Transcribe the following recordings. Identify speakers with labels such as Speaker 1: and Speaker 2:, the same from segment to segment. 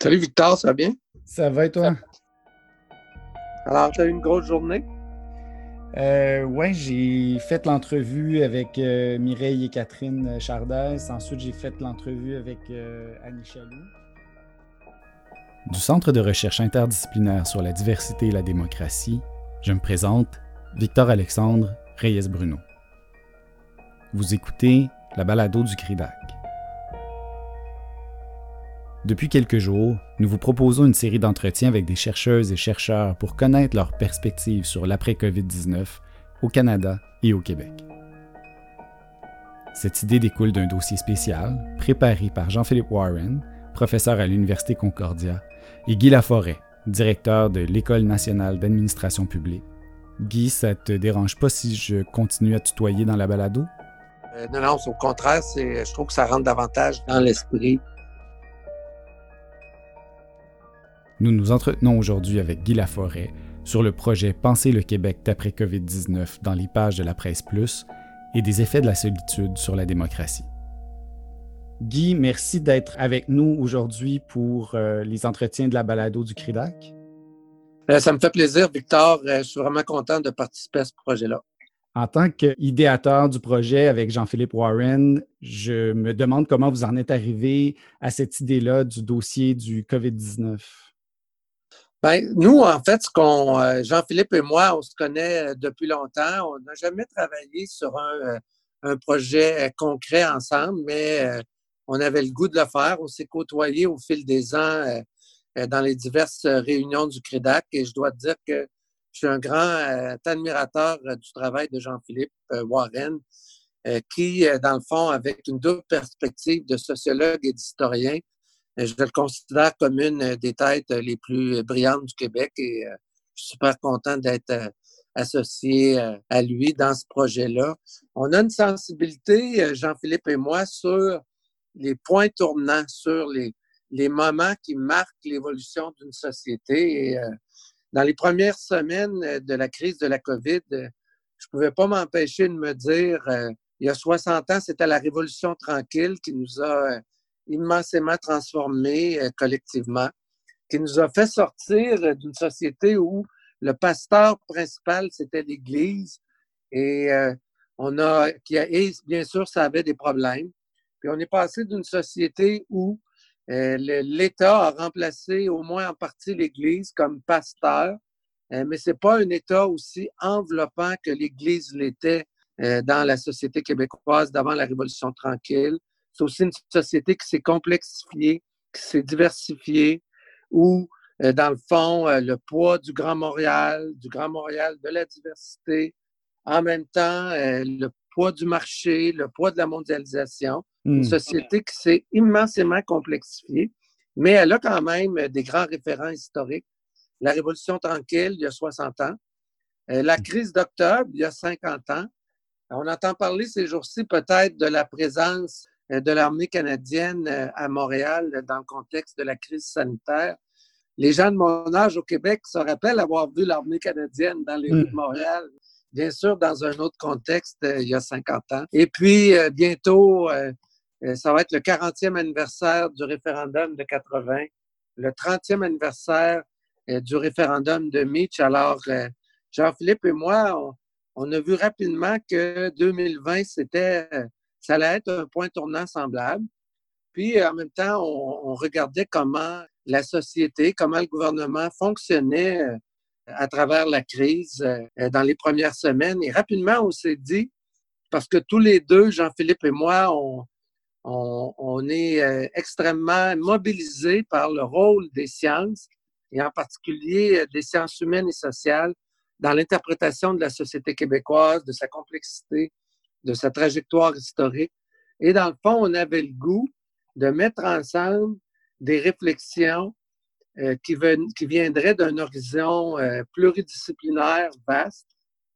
Speaker 1: Salut Victor, ça va bien?
Speaker 2: Ça va et toi?
Speaker 1: Alors, tu as eu une grosse journée?
Speaker 2: Euh, oui, j'ai fait l'entrevue avec euh, Mireille et Catherine Chardès. Ensuite, j'ai fait l'entrevue avec euh, Annie Chaloux. Du Centre de recherche interdisciplinaire sur la diversité et la démocratie, je me présente Victor Alexandre Reyes-Bruno. Vous écoutez la balado du CRIDAC. Depuis quelques jours, nous vous proposons une série d'entretiens avec des chercheuses et chercheurs pour connaître leurs perspectives sur l'après-COVID-19 au Canada et au Québec. Cette idée découle d'un dossier spécial préparé par Jean-Philippe Warren, professeur à l'Université Concordia, et Guy Laforêt, directeur de l'École nationale d'administration publique. Guy, ça te dérange pas si je continue à tutoyer dans la balado?
Speaker 1: Euh, non, non, au contraire, je trouve que ça rentre davantage dans l'esprit
Speaker 2: Nous nous entretenons aujourd'hui avec Guy Laforêt sur le projet Penser le Québec d'après COVID-19 dans les pages de la presse plus et des effets de la solitude sur la démocratie. Guy, merci d'être avec nous aujourd'hui pour euh, les entretiens de la balado du CRIDAC.
Speaker 1: Euh, ça me fait plaisir, Victor. Euh, je suis vraiment content de participer à ce projet-là.
Speaker 2: En tant qu'idéateur du projet avec Jean-Philippe Warren, je me demande comment vous en êtes arrivé à cette idée-là du dossier du COVID-19.
Speaker 1: Ben, nous, en fait, ce qu'on, euh, Jean-Philippe et moi, on se connaît euh, depuis longtemps. On n'a jamais travaillé sur un, euh, projet concret ensemble, mais on avait le goût de le faire. On s'est côtoyés au fil des ans dans les diverses réunions du CREDAC et je dois te dire que je suis un grand admirateur du travail de Jean-Philippe Warren, qui, dans le fond, avec une double perspective de sociologue et d'historien, je le considère comme une des têtes les plus brillantes du Québec et euh, je suis super content d'être euh, associé à lui dans ce projet-là. On a une sensibilité, Jean-Philippe et moi, sur les points tournants, sur les, les moments qui marquent l'évolution d'une société. Et dans les premières semaines de la crise de la COVID, je ne pouvais pas m'empêcher de me dire, il y a 60 ans, c'était la Révolution tranquille qui nous a immensément transformé euh, collectivement, qui nous a fait sortir euh, d'une société où le pasteur principal, c'était l'Église, et euh, on a, qui a, et bien sûr, ça avait des problèmes. Puis on est passé d'une société où l'État a remplacé au moins en partie l'Église comme pasteur, mais c'est pas un État aussi enveloppant que l'Église l'était dans la société québécoise d'avant la Révolution tranquille. C'est aussi une société qui s'est complexifiée, qui s'est diversifiée, où, euh, dans le fond, euh, le poids du Grand Montréal, du Grand Montréal, de la diversité, en même temps, euh, le poids du marché, le poids de la mondialisation, une hmm. société qui s'est immensément complexifiée, mais elle a quand même des grands référents historiques. La Révolution tranquille, il y a 60 ans. La crise d'octobre, il y a 50 ans. On entend parler ces jours-ci peut-être de la présence de l'armée canadienne euh, à Montréal euh, dans le contexte de la crise sanitaire. Les gens de mon âge au Québec se rappellent avoir vu l'armée canadienne dans les rues de hmm. Montréal, bien sûr dans un autre contexte il y a 50 ans. Et puis bientôt, ça va être le 40e anniversaire du référendum de 80, le 30e anniversaire du référendum de Mitch. Alors, Jean-Philippe et moi, on, on, a vu rapidement que 2020, c'était ça allait être un point tournant semblable. Puis en même temps, on, regardait comment la société, comment le gouvernement fonctionnait euh, à travers la crise euh, dans les premières semaines. Et rapidement, on s'est dit, parce que tous les deux, Jean-Philippe et moi, on, on, est euh, extrêmement mobilisés par le rôle des sciences, et en particulier des sciences humaines et sociales, dans l'interprétation de la société québécoise, de sa complexité, de sa trajectoire historique. Et dans le fond, on avait le goût de mettre ensemble des réflexions euh, qui, qui, viendraient d'un horizon euh, pluridisciplinaire vaste,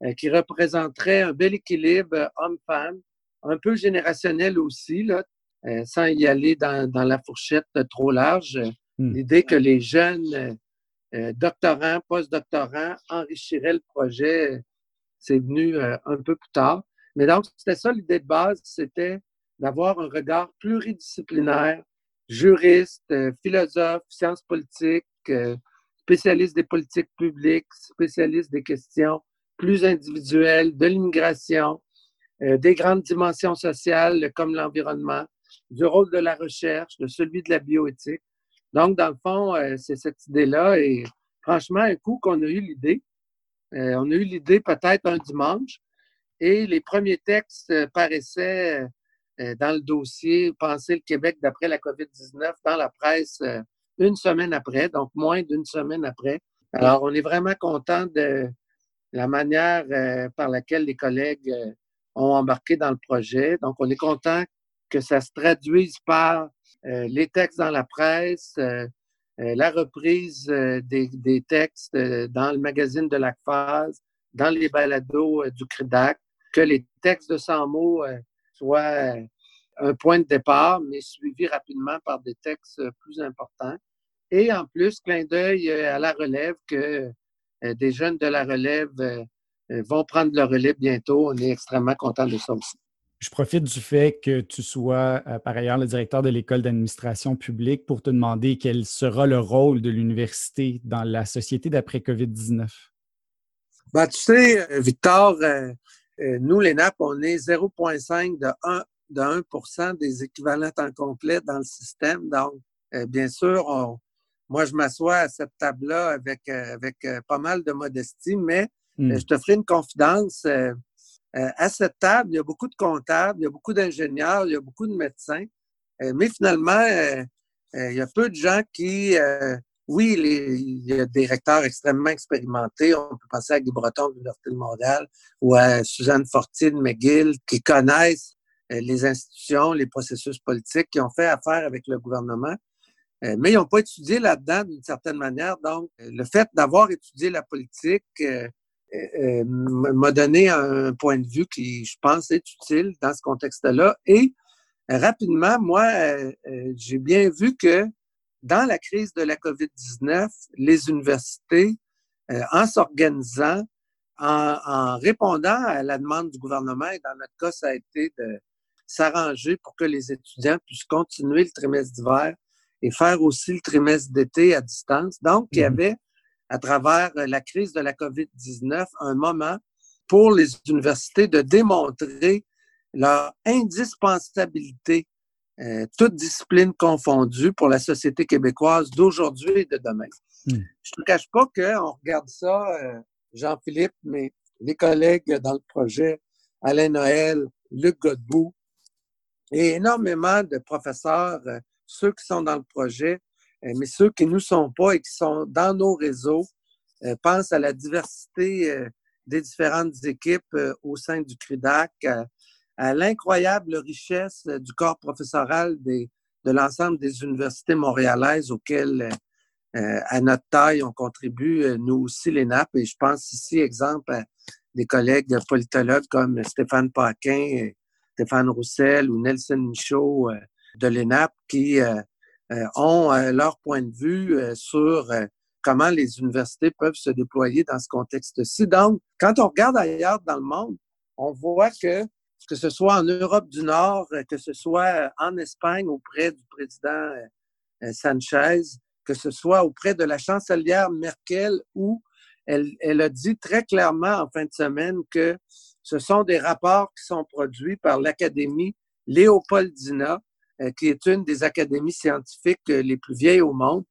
Speaker 1: euh, qui représenterait un bel équilibre homme-femme, un peu générationnel aussi, là, sans y aller dans, dans la fourchette trop large. Hmm. L'idée que les jeunes doctorants, post-doctorants enrichiraient le projet, c'est venu un peu plus tard. Mais donc, c'était ça l'idée de base, c'était d'avoir un regard pluridisciplinaire juristes, philosophes, sciences politiques, spécialistes des politiques publiques, spécialistes des questions plus individuelles, de l'immigration, des grandes dimensions sociales comme l'environnement, du rôle de la recherche, de celui de la bioéthique. Donc, dans le fond, c'est cette idée-là. Et franchement, un coup qu'on a eu l'idée, on a eu l'idée peut-être un dimanche, et les premiers textes paraissaient euh, dans le dossier Penser le Québec d'après la COVID-19 dans la presse euh, une semaine après, donc moins d'une semaine après. Alors, on est vraiment content de la manière euh, par laquelle les collègues ont embarqué dans le projet. Donc, on est content que ça se traduise par les textes dans la presse, la reprise des, textes dans le magazine de la phase, dans les balados du CRIDAC, que les textes de 100 mots soient un point de départ, mais suivi rapidement par des textes plus importants. Et en plus, clin d'œil euh, à la relève que euh, des jeunes de la relève euh, vont prendre le relais bientôt. On est extrêmement content de ça aussi.
Speaker 2: Je profite du fait que tu sois par ailleurs le directeur de l'école d'administration publique pour te demander quel sera le rôle de l'université dans la société d'après COVID-19.
Speaker 1: Ben, tu sais, Victor, nous, les NAP, on est 0,5 de 1 de 1% des équivalents temps complet dans le système. Donc, euh, bien sûr, moi, je m'assois à cette table-là avec, euh, avec euh, pas mal de modestie, mais hmm. je te ferai une confidence. à cette table, il y a beaucoup de comptables, il y a beaucoup d'ingénieurs, il y a beaucoup de médecins, mais finalement, il y a peu de gens qui, oui, il y a des recteurs extrêmement expérimentés. On peut penser à Guy Breton de l'Université de Montréal ou à Suzanne Fortin de McGill qui connaissent euh, les institutions, les processus politiques qui ont fait affaire avec le gouvernement, euh, mais ils n'ont pas étudié là-dedans d'une certaine manière. Donc, euh, le fait d'avoir étudié la politique m'a donné un point de vue qui, je pense, est utile dans ce contexte-là. Et rapidement, moi, j'ai bien vu que dans la crise de la COVID-19, les universités, en s'organisant, en, en, répondant à la demande du gouvernement, et dans notre cas, ça a été de, s'arranger pour que les étudiants puissent continuer le trimestre d'hiver et faire aussi le trimestre d'été à distance. Donc, il y mhm. avait, à travers la crise de la COVID-19, un moment pour les universités de démontrer leur indispensabilité, euh, toutes disciplines confondues, pour la société québécoise d'aujourd'hui et de demain. Hmm. Je ne te cache pas qu'on regarde ça, euh, Jean-Philippe, mais les collègues dans le projet, Alain Noël, Luc Godbout, et énormément de professeurs, euh, ceux qui sont dans le projet, euh, mais ceux qui ne nous sont pas et qui sont dans nos réseaux, euh, pensent à la diversité des différentes équipes au sein du CRIDAC, à, l'incroyable richesse du corps professoral des, de l'ensemble des universités montréalaises auxquelles, à notre taille, on contribue, nous aussi, les NAP. Et je pense ici, exemple, à des collègues politologues comme Stéphane Paquin, Stéphane Roussel ou Nelson Michaud euh, de l'ENAP qui euh, euh, ont leur point de vue sur comment les universités peuvent se déployer dans ce contexte-ci. Donc, quand on regarde ailleurs dans le monde, on voit que que ce soit en Europe du Nord, que ce soit en Espagne auprès du président Sanchez, que ce soit auprès de la chancelière Merkel, où elle, a dit très clairement en fin de semaine que ce sont des rapports qui sont produits par l'Académie Léopoldina, euh, qui est une des académies scientifiques euh, les plus vieilles au monde.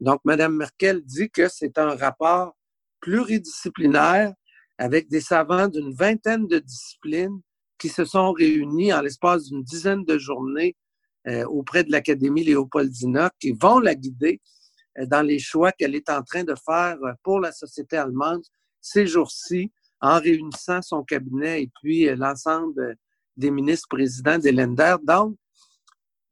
Speaker 1: Donc, Mme Merkel dit que c'est un rapport pluridisciplinaire avec des savants d'une vingtaine de disciplines qui se sont réunis en l'espace d'une dizaine de journées euh, auprès de l'Académie Léopoldina, qui vont la guider dans les choix qu'elle est en train de faire pour la société allemande ces jours-ci en réunissant son cabinet et puis euh, l'ensemble des ministres présidents des Länder. Donc,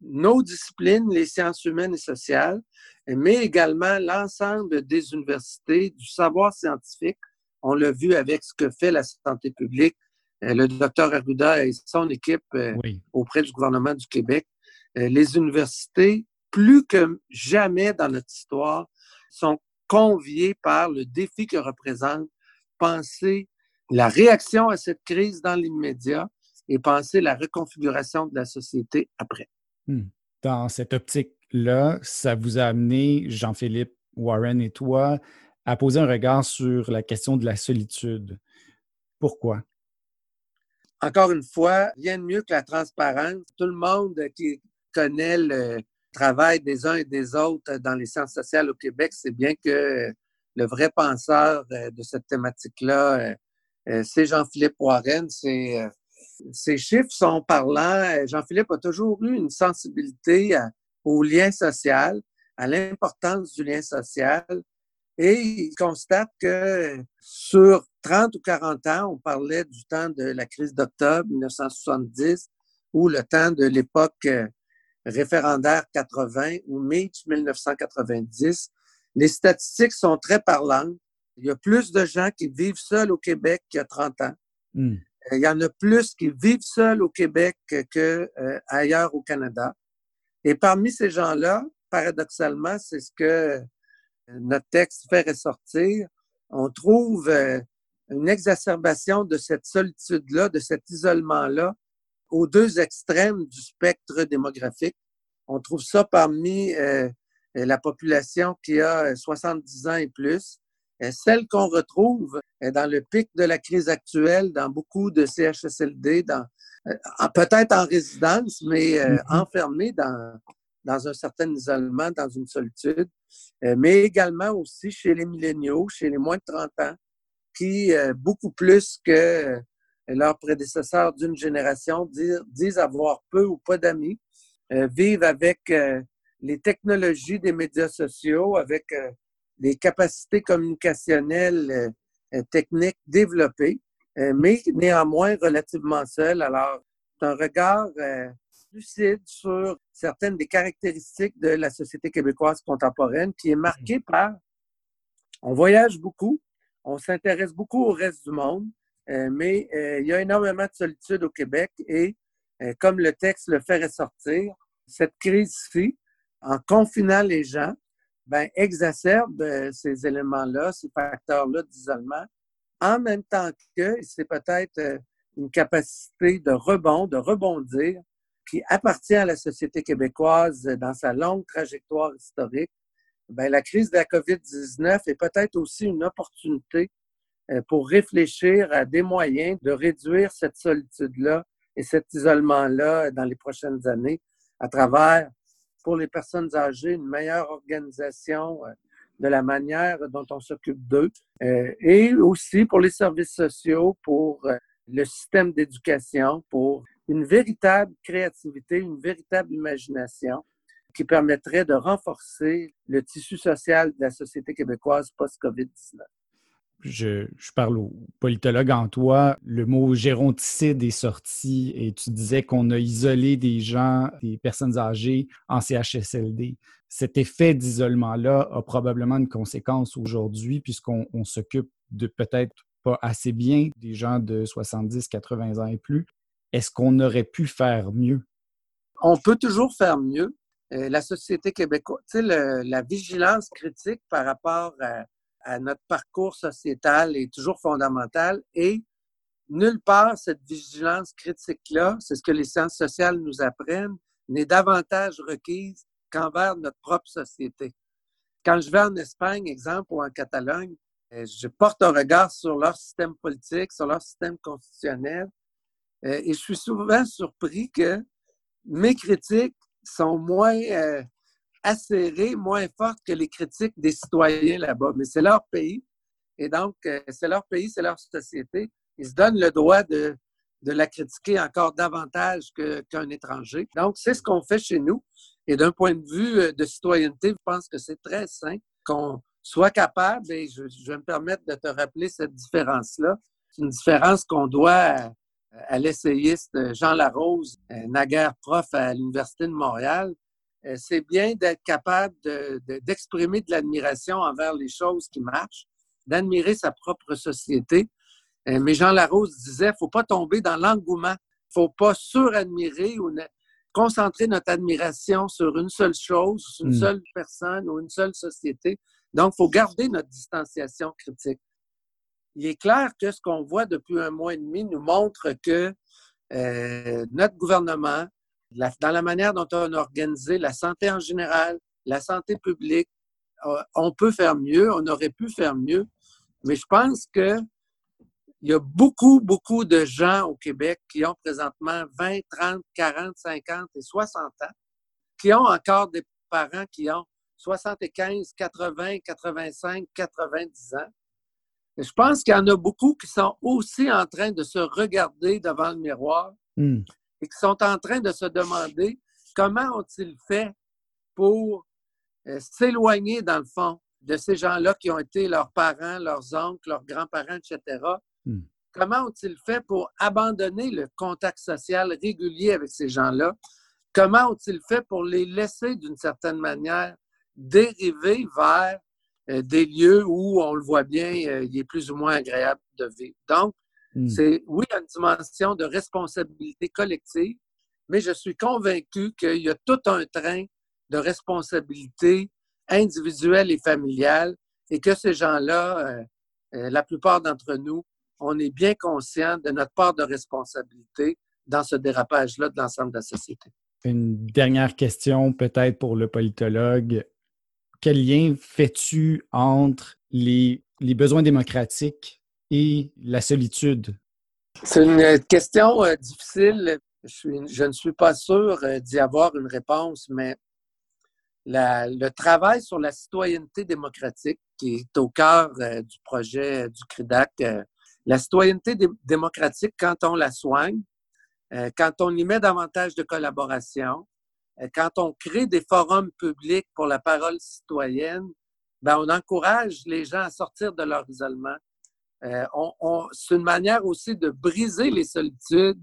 Speaker 1: nos disciplines, les sciences humaines et sociales, mais également l'ensemble des universités, du savoir scientifique. On l'a vu avec ce que fait la santé publique, euh, le docteur Arruda et son équipe euh, auprès du gouvernement du Québec. Les universités, plus que jamais dans notre histoire, sont conviées par le défi que représente penser la réaction à cette crise dans l'immédiat et penser la reconfiguration de la société après.
Speaker 2: Hmm. Dans cette optique là, ça vous a amené, Jean-Philippe, Warren et toi, à poser un regard sur la question de la solitude. Pourquoi?
Speaker 1: Encore une fois, rien de mieux que la transparence. Tout le monde qui connaît le travail des uns et des autres dans les sciences sociales au Québec c'est bien que le vrai penseur euh, de cette thématique-là, euh, euh, c'est Jean-Philippe Warren. Ces chiffres sont parlants. Jean-Philippe a toujours eu une sensibilité au lien social, à l'importance du lien social. Et il constate que sur 30 ou 40 ans, on parlait du temps de la crise d'octobre 1970 ou le temps de l'époque référendaire 80 ou Mitch 1990. Les statistiques sont très parlantes. Il y a plus de gens qui vivent seuls au Québec qu'il y a 30 ans. Hmm. Euh, il y en a plus qui vivent seuls au Québec qu'ailleurs euh, ailleurs au Canada. Et parmi ces gens-là, paradoxalement, c'est ce que euh, notre texte fait ressortir. On trouve une exacerbation de cette solitude-là, de cet isolement-là, aux deux extrêmes du spectre démographique. On trouve ça parmi euh, la population qui a 70 ans et plus. celle qu'on retrouve dans le pic de la crise actuelle, dans beaucoup de CHSLD, dans, euh, peut-être en résidence, mais euh, mm-hmm. enfermés dans, dans un certain isolement, dans une solitude, mais également aussi chez les milléniaux, chez les moins de 30 ans, qui, beaucoup plus que leurs prédécesseurs d'une génération disent, avoir peu ou pas d'amis, euh, vivent avec euh, les technologies des médias sociaux, avec euh, les capacités communicationnelles techniques développées, mais néanmoins relativement seuls. Alors, c'est un regard lucide sur certaines des caractéristiques de la société québécoise contemporaine qui est marquée mmh. par on voyage beaucoup, on s'intéresse beaucoup au reste du monde, euh, mais euh, il y a énormément de solitude au Québec et, euh, comme le texte le fait ressortir, cette crise-ci, en confinant les gens, ben, exacerbe ces éléments-là, ces facteurs-là d'isolement, en même temps que c'est peut-être une capacité de rebond, de rebondir, qui appartient à la société québécoise dans sa longue trajectoire historique. Ben, la crise de la COVID-19 est peut-être aussi une opportunité euh, pour réfléchir à des moyens de réduire cette solitude-là et cet isolement-là dans les prochaines années à travers, pour les personnes âgées, une meilleure organisation euh, de la manière dont on s'occupe d'eux euh, et aussi pour les services sociaux, pour le système d'éducation, pour une véritable créativité, une véritable imagination qui permettrait de renforcer le tissu social de la société québécoise post-COVID-19
Speaker 2: je, parle au politologue en toi, le mot géronticide est sorti et tu disais qu'on a isolé des gens, des personnes âgées en CHSLD. Cet effet d'isolement-là a probablement une conséquence aujourd'hui puisqu'on s'occupe de peut-être pas assez bien des gens de 70, 80 ans et plus. Est-ce qu'on aurait pu faire mieux?
Speaker 1: On peut toujours faire mieux. Euh, la société québécoise, la vigilance critique par rapport à à notre parcours sociétal est toujours fondamentale et nulle part cette vigilance critique-là, c'est ce que les sciences sociales nous apprennent, n'est davantage requise qu'envers notre propre société. Quand je vais en Espagne, exemple, ou en Catalogne, euh, je porte un regard sur leur système politique, sur leur système constitutionnel, et je suis souvent surpris que mes critiques sont moins euh, acérées, moins fortes que les critiques des citoyens là-bas. Mais c'est leur pays. Et donc, euh, c'est leur pays, c'est leur société. Ils se donnent le droit de, de la critiquer encore davantage qu'un étranger. Donc, c'est ce qu'on fait chez nous. Et d'un point de vue euh, de citoyenneté, je pense que c'est très sain qu'on soit capable, et je, vais me permettre de te rappeler cette différence-là. C'est une différence qu'on doit à l'essayiste Jean Larose, euh, naguère prof à l'Université de Montréal, euh, c'est bien d'être capable d'exprimer de, l'admiration envers les choses qui marchent, d'admirer sa propre société. Euh, mais Jean Larose disait, il ne faut pas tomber dans l'engouement, il ne faut pas suradmirer ou concentrer notre admiration sur une seule chose, une hmm. seule personne ou une seule société. Donc, il faut garder notre distanciation critique. Il est clair que ce qu'on voit depuis un mois et demi nous montre que euh, notre gouvernement, dans la manière dont on a organisé la santé en général, la santé publique. On peut faire mieux, on aurait pu faire mieux, mais je pense que il y a beaucoup, beaucoup de gens au Québec qui ont présentement 20, 30, 40, 50 et 60 ans, qui ont encore des parents qui ont 75, 80, 85, 90 ans. Je pense qu'il y en a beaucoup qui sont aussi en train de se regarder devant le miroir hmm. et qui sont en train de se demander comment ont-ils fait pour euh, s'éloigner, dans le fond, de ces gens-là qui ont été leurs parents, leurs oncles, leurs grands-parents, etc., Hmm. Comment ont-ils fait pour abandonner le contact social régulier avec ces gens-là? Comment ont-ils fait pour les laisser, d'une certaine manière, dériver vers des lieux où, on le voit bien, euh, il est plus ou moins agréable de vivre? Donc, hmm. c'est, oui, une dimension de responsabilité collective, mais je suis convaincu qu'il y a tout un train de responsabilité individuelle et familiale et que ces gens-là, euh, la plupart d'entre nous, on est bien conscient de notre part de responsabilité dans ce dérapage-là de l'ensemble de la société.
Speaker 2: Une dernière question peut-être pour le politologue. Quel lien fais-tu entre les, besoins démocratiques et la solitude?
Speaker 1: C'est une question euh, difficile. Je, ne suis pas sûr euh, d'y avoir une réponse, mais le travail sur la citoyenneté démocratique, qui est au cœur euh, du projet du CRIDAC, la citoyenneté démocratique, quand on la soigne, euh, quand on y met davantage de collaboration, euh, quand on crée des forums publics pour la parole citoyenne, ben on encourage les gens à sortir de leur isolement. Euh, on, c'est une manière aussi de briser les solitudes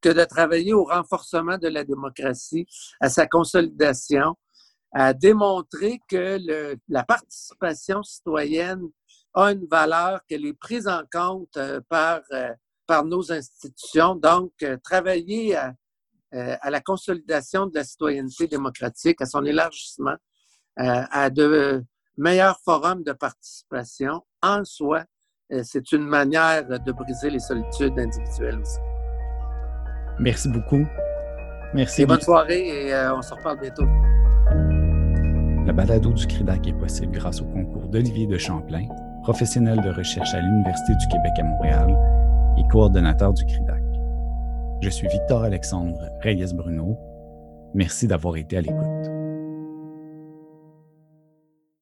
Speaker 1: que de travailler au renforcement de la démocratie, à sa consolidation, à démontrer que le, la participation citoyenne a une valeur, qu'elle est prise en compte euh, par, euh, par nos institutions. Donc, euh, travailler à, à, la consolidation de la citoyenneté démocratique, à son élargissement, à de meilleurs forums de participation en soi, c'est une manière de briser les solitudes individuelles aussi.
Speaker 2: Merci beaucoup. Merci.
Speaker 1: bonne soirée et on se reparle bientôt.
Speaker 2: La balado du CRIDAC est possible grâce au concours d'Olivier de Champlain professionnel de recherche à l'Université du Québec à Montréal et coordonnateur du CRIDAC. Je suis Victor-Alexandre Reyes-Bruno. Merci d'avoir été à l'écoute.